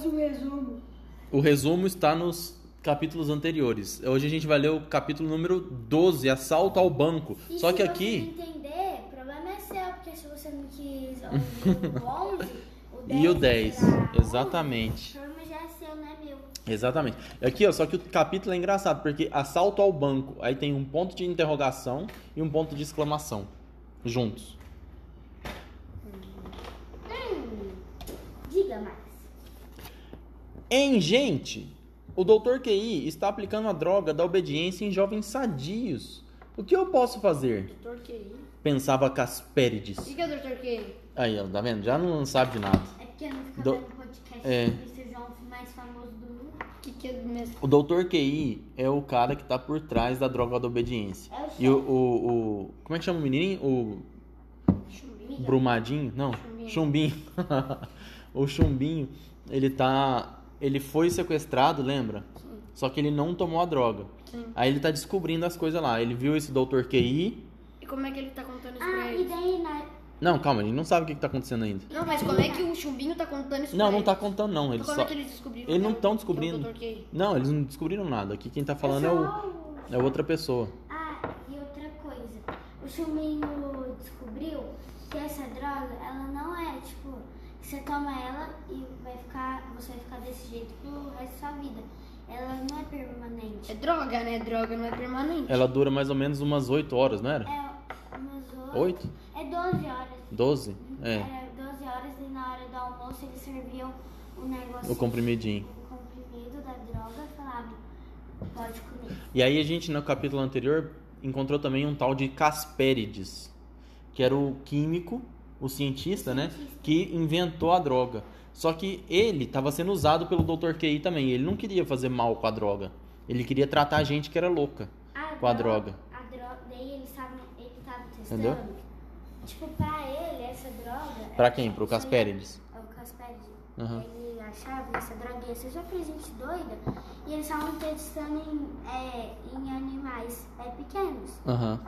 Faz um resumo. O resumo está nos capítulos anteriores. Hoje a gente vai ler o capítulo número 12, Assalto ao Banco. E Só que você aqui. não entender, o problema é seu, porque se você não quis o 11, o 10. E o 10. será Exatamente. O problema já é seu, não é meu. Exatamente. Aqui, ó, só que o capítulo é engraçado, porque assalto ao banco. Aí tem um ponto de interrogação e um ponto de exclamação. Juntos. Em gente, o Dr. QI está aplicando a droga da obediência em jovens sadios. O que eu posso fazer? Doutor QI. Pensava Casperides. O que é o Doutor QI? Aí, ó, tá vendo? Já não sabe de nada. É porque eu não fico Do- vendo podcast é. do Mr. João mais famoso do mundo. O que, que é mesmo? O Dr. QI é o cara que tá por trás da droga da obediência. É o E o, o, o- Como é que chama o menininho? O Chumbinho. Brumadinho? Não, Chumbinho. Chumbinho. o Chumbinho, ele tá. Ele foi sequestrado, lembra? Sim. Só que ele não tomou a droga. Sim. Aí ele tá descobrindo as coisas lá. Ele viu esse Dr. QI. E como é que ele tá contando isso Ah, pra e eles? daí na... Não, calma, ele não sabe o que, que tá acontecendo ainda. Não, mas como é que o chumbinho tá contando isso Não, pra não tá eles? contando, não. Ele Então como só. é que eles descobriram? Eles que não é o- estão que é o descobrindo. QI? Não, eles não descobriram nada. Aqui quem tá falando é, o, é outra pessoa. Ah, e outra coisa. O Chuminho descobriu que essa droga, ela não é, tipo, você toma ela e vai ficar, você vai ficar desse jeito pro resto da sua vida. Ela não é permanente. É droga, né? Droga não é permanente. Ela dura mais ou menos umas 8 horas, não era? É umas 8? É 12 horas. 12? É. Era 12 horas e na hora do almoço eles serviam o negócio. O comprimidinho. O comprimido da droga e falavam, pode comer. E aí a gente no capítulo anterior encontrou também um tal de Casperides, que era o químico, o cientista, né, que inventou a droga. Só que ele estava sendo usado pelo Dr. QI também. Ele não queria fazer mal com a droga. Ele queria tratar a gente que era louca com a droga. A droga, daí eles estavam, ele estava testando. Entendeu? Tipo, pra ele, essa droga. Pra quem? Pro isso aí- Casperides? É o Casperides. Aham. Ele achava que essa droga ia ser só pra gente doida. E eles estavam testando em, é, em animais é, pequenos. Aham.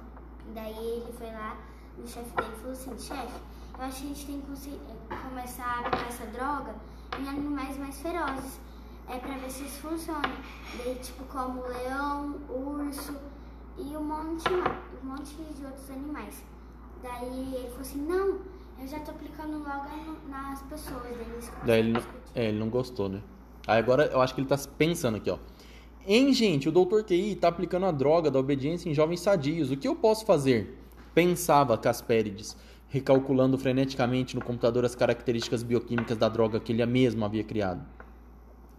Daí ele foi lá, o chefe dele falou assim, chefe, eu acho que a gente tem que é, começar a aplicar essa droga em animais mais ferozes. É pra ver se isso funciona. Tipo, como leão, urso e um monte, um monte de outros animais. Daí ele falou assim, não, eu já tô aplicando logo nas pessoas. Daí eles Daí ele não, é, ele não gostou, né? Aí agora eu acho que ele tá pensando aqui, ó. Hein, gente, o Dr. QI tá aplicando a droga da obediência em jovens sadios. O que eu posso fazer? Pensava Casperides, recalculando freneticamente no computador as características bioquímicas da droga que ele mesmo havia criado.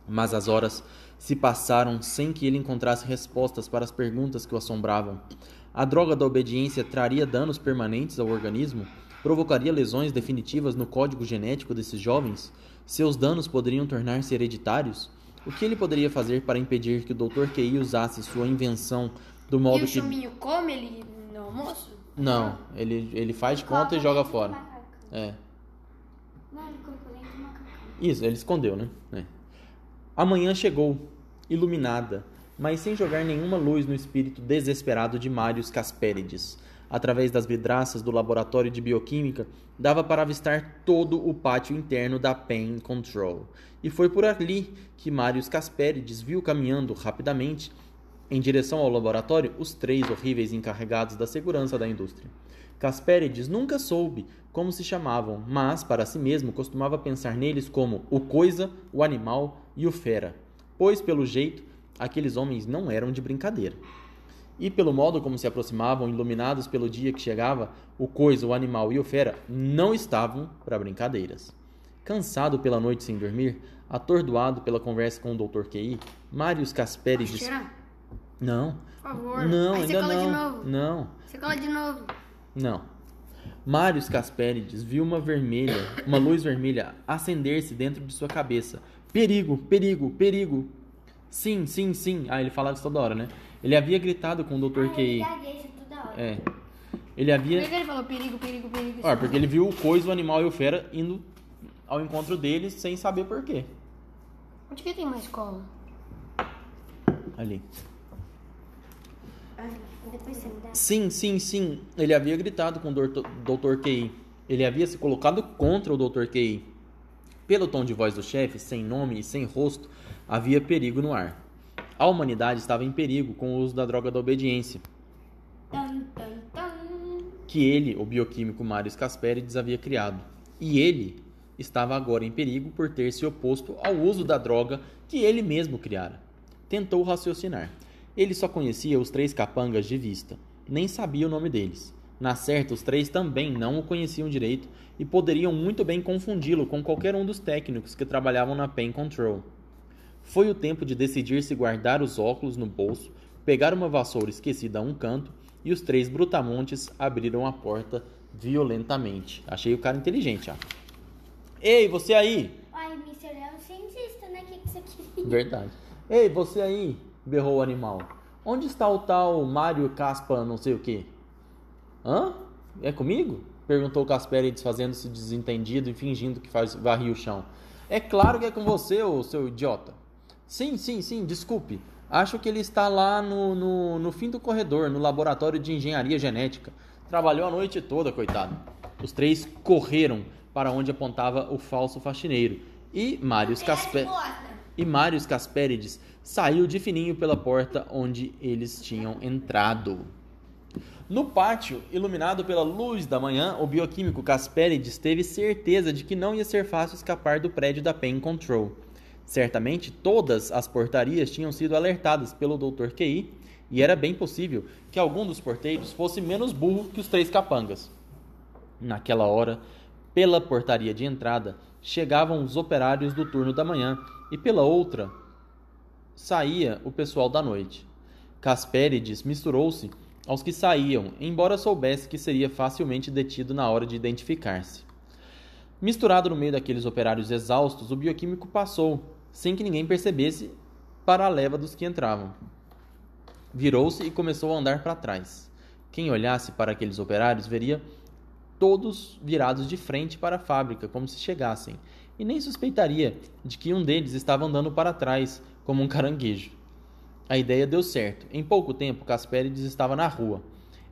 Mas as horas se passaram sem que ele encontrasse respostas para as perguntas que o assombravam. A droga da obediência traria danos permanentes ao organismo? Provocaria lesões definitivas no código genético desses jovens? Seus danos poderiam tornar-se hereditários? O que ele poderia fazer para impedir que o Dr. QI usasse sua invenção do E modo o que. come ele no almoço? Não, ele, ele faz de conta e joga fora. É. Isso, ele escondeu, né? É. A manhã chegou, iluminada, mas sem jogar nenhuma luz no espírito desesperado de Marius Casperides. Através das vidraças do laboratório de bioquímica, dava para avistar todo o pátio interno da Pen Control. E foi por ali que Marius Casperides viu caminhando rapidamente em direção ao laboratório os três horríveis encarregados da segurança da indústria. Casperides nunca soube como se chamavam, mas para si mesmo costumava pensar neles como o coisa, o animal e o fera, pois pelo jeito aqueles homens não eram de brincadeira. E pelo modo como se aproximavam, iluminados pelo dia que chegava, o coisa, o animal e o fera não estavam para brincadeiras. Cansado pela noite sem dormir, atordoado pela conversa com o Dr. QI, Marius Casperides. Tirar? Não. Por favor. Não, Aí você ainda cola de não. novo. Não. Você cola de novo. Não. Marius Casperides viu uma vermelha, uma luz vermelha acender-se dentro de sua cabeça. Perigo, perigo, perigo. Sim, sim, sim. Ah, ele falava isso toda hora, né? Ele havia gritado com o Dr. Ah, QI. É. Ele Por havia. que que ele falou perigo, perigo, perigo? Ah, porque ele viu o coisa, o animal e o fera indo ao encontro deles sem saber por quê. Onde que tem uma escola? Ali. Depois você me dá. Sim, sim, sim. Ele havia gritado com o Dr. QI. Ele havia se colocado contra o Dr. QI. Pelo tom de voz do chefe, sem nome e sem rosto, havia perigo no ar. A humanidade estava em perigo com o uso da droga da obediência, que ele, o bioquímico Marius Casperides, havia criado. E ele estava agora em perigo por ter se oposto ao uso da droga que ele mesmo criara. Tentou raciocinar. Ele só conhecia os três capangas de vista, nem sabia o nome deles. Na certa, os três também não o conheciam direito e poderiam muito bem confundi-lo com qualquer um dos técnicos que trabalhavam na Pen Control. Foi o tempo de decidir se guardar os óculos no bolso, pegar uma vassoura esquecida a um canto e os três brutamontes abriram a porta violentamente. Achei o cara inteligente, ó. Ei, você aí! Ai, Mr. é um cientista, né? O que, que você queria? Verdade. Ei, você aí! Berrou o animal. Onde está o tal Mário Caspa não sei o quê? Hã? É comigo? Perguntou Casperi desfazendo-se desentendido e fingindo que faz varria o chão. É claro que é com você, ô seu idiota. Sim, sim, sim, desculpe. Acho que ele está lá no, no, no fim do corredor, no laboratório de engenharia genética. Trabalhou a noite toda, coitado. Os três correram para onde apontava o falso faxineiro. E Marius Casper... E Marius Casperides saiu de fininho pela porta onde eles tinham entrado. No pátio, iluminado pela luz da manhã, o bioquímico Casperides teve certeza de que não ia ser fácil escapar do prédio da Pen Control. Certamente todas as portarias tinham sido alertadas pelo Dr. QI e era bem possível que algum dos porteiros fosse menos burro que os três capangas. Naquela hora, pela portaria de entrada, chegavam os operários do turno da manhã e pela outra saía o pessoal da noite. Casperides misturou-se aos que saíam, embora soubesse que seria facilmente detido na hora de identificar-se. Misturado no meio daqueles operários exaustos, o bioquímico passou, sem que ninguém percebesse, para a leva dos que entravam. Virou-se e começou a andar para trás. Quem olhasse para aqueles operários veria todos virados de frente para a fábrica, como se chegassem, e nem suspeitaria de que um deles estava andando para trás, como um caranguejo. A ideia deu certo. Em pouco tempo, Casperides estava na rua.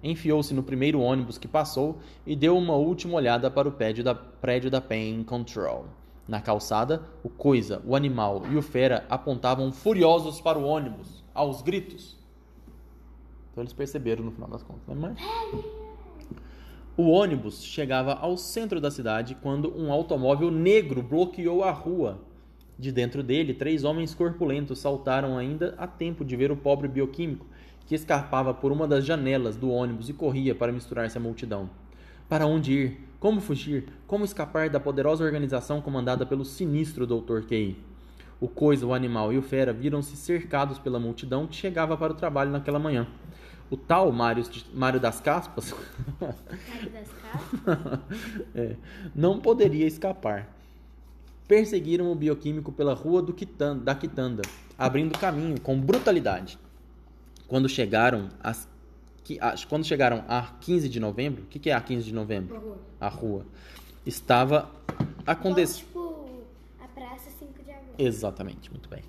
Enfiou-se no primeiro ônibus que passou e deu uma última olhada para o prédio da, prédio da Pain Control. Na calçada, o Coisa, o Animal e o Fera apontavam furiosos para o ônibus, aos gritos. Então eles perceberam no final das contas, né, mãe? O ônibus chegava ao centro da cidade quando um automóvel negro bloqueou a rua. De dentro dele, três homens corpulentos saltaram ainda a tempo de ver o pobre bioquímico, que escapava por uma das janelas do ônibus e corria para misturar-se à multidão. Para onde ir? Como fugir? Como escapar da poderosa organização comandada pelo sinistro Dr. Kay? O Coisa, o Animal e o Fera viram-se cercados pela multidão que chegava para o trabalho naquela manhã. O tal Mário, Mário das Caspas Cara das casas. é, não poderia escapar. Perseguiram o bioquímico pela rua do Quitan- da Quitanda, abrindo caminho com brutalidade. Quando chegaram às, ah, quando chegaram a 15 de novembro, o que, que é a 15 de novembro? rua. A rua. Estava acontecendo. Tipo, a praça 5 de agosto. Exatamente, muito bem.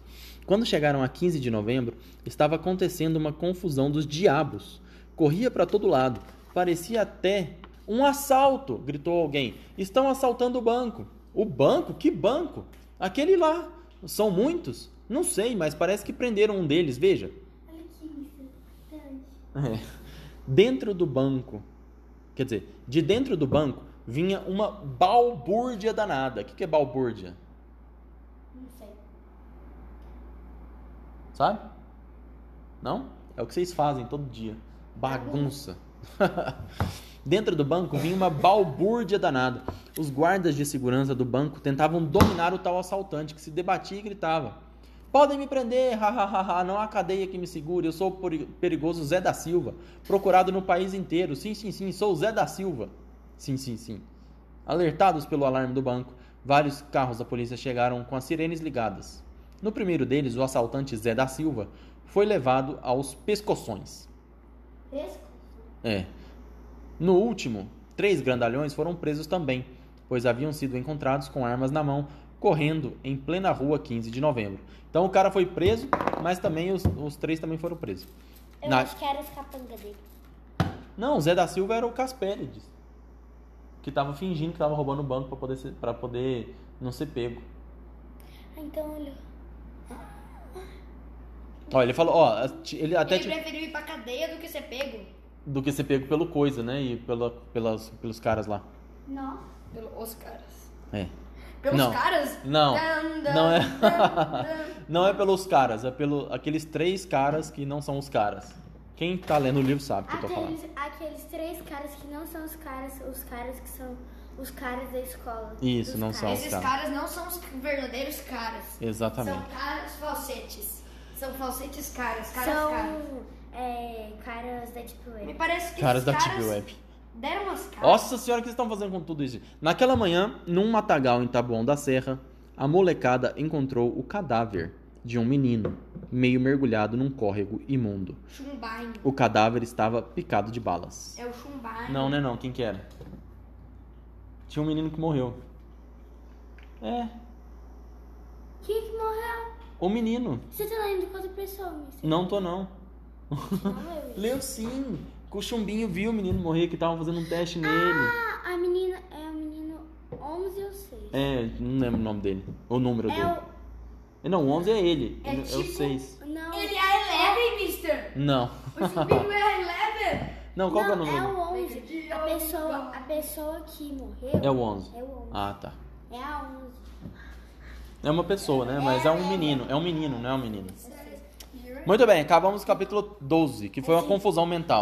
Quando chegaram a 15 de novembro, estava acontecendo uma confusão dos diabos. Corria para todo lado. Parecia até um assalto, gritou alguém. Estão assaltando o banco. O banco? Que banco? Aquele lá. São muitos? Não sei, mas parece que prenderam um deles, veja. Olha que. É. Dentro do banco, quer dizer, de dentro do banco vinha uma balbúrdia danada. O que que é balbúrdia? Não sei. Sabe? Não? É o que vocês fazem todo dia. Bagunça. Dentro do banco vinha uma balbúrdia danada. Os guardas de segurança do banco tentavam dominar o tal assaltante que se debatia e gritava: Podem me prender, hahaha, não há cadeia que me segure. Eu sou o peri- perigoso Zé da Silva, procurado no país inteiro. Sim, sim, sim, sou o Zé da Silva. Sim, sim, sim. Alertados pelo alarme do banco, vários carros da polícia chegaram com as sirenes ligadas. No primeiro deles, o assaltante Zé da Silva foi levado aos pescoções. Pesco? É. No último, três grandalhões foram presos também, pois haviam sido encontrados com armas na mão, correndo em plena rua 15 de novembro. Então o cara foi preso, mas também os, os três também foram presos. Eu Na- acho que era os capanga dele. Não, o Zé da Silva era o Caspérides. que tava fingindo que tava roubando o banco pra poder, ser, poder não ser pego. Ah, Então, olha. Ó, ele falou, ó, ele até Ele te- preferiu ir pra cadeia do que ser pego. do que ser pego pelo coisa, né? E pela, pelas, pelos caras lá. Não. Pelos caras. É. Pelos Não. caras? Não. Dan, dan, Não é. dan, não é pelos caras, é pelo aqueles três caras que não são os caras. Quem tá lendo o livro sabe o que eu tô falando. Aqueles, aqueles três caras que não são os caras, os caras que são os caras da escola. Isso, não são. caras. Esses caras. caras não são os verdadeiros caras. Exatamente. São caras falsetes. São falsetes caras, caras caras. São é, caras da Deep Me Web. parece que Caras da caras Deep Web. deram umas caras. Nossa senhora, o que vocês estão fazendo com tudo isso? Naquela manhã, num matagal em Taboão da Serra, a molecada encontrou o cadáver de um menino, meio mergulhado num córrego imundo. Chumbain. O cadáver estava picado de balas. É o Chumbain. Não, né não, quem que era? Tinha um menino que morreu. É, Quem que morreu? O menino. Você tá lendo de quantas pessoas, Mister? Não tô não. Não leu sim. O chumbinho viu o menino morrer, que estavam fazendo um teste nele. Ah, a menina é o menino 11 ou 6. É, não lembro o nome dele. O número É dele. o... Não, o 11 é ele. É É, o tipo- 6. Não. Ele é Eleven, mister. Não. O Chumbinho é Eleven. Não, qual não, que é o é número? o 11. A pessoa, a pessoa que morreu É o 11. é o 11. Ah, tá. É a 11. É uma pessoa, né? Mas é um menino. É um menino, não é um menino. Muito bem, acabamos o capítulo 12, que foi uma confusão mental.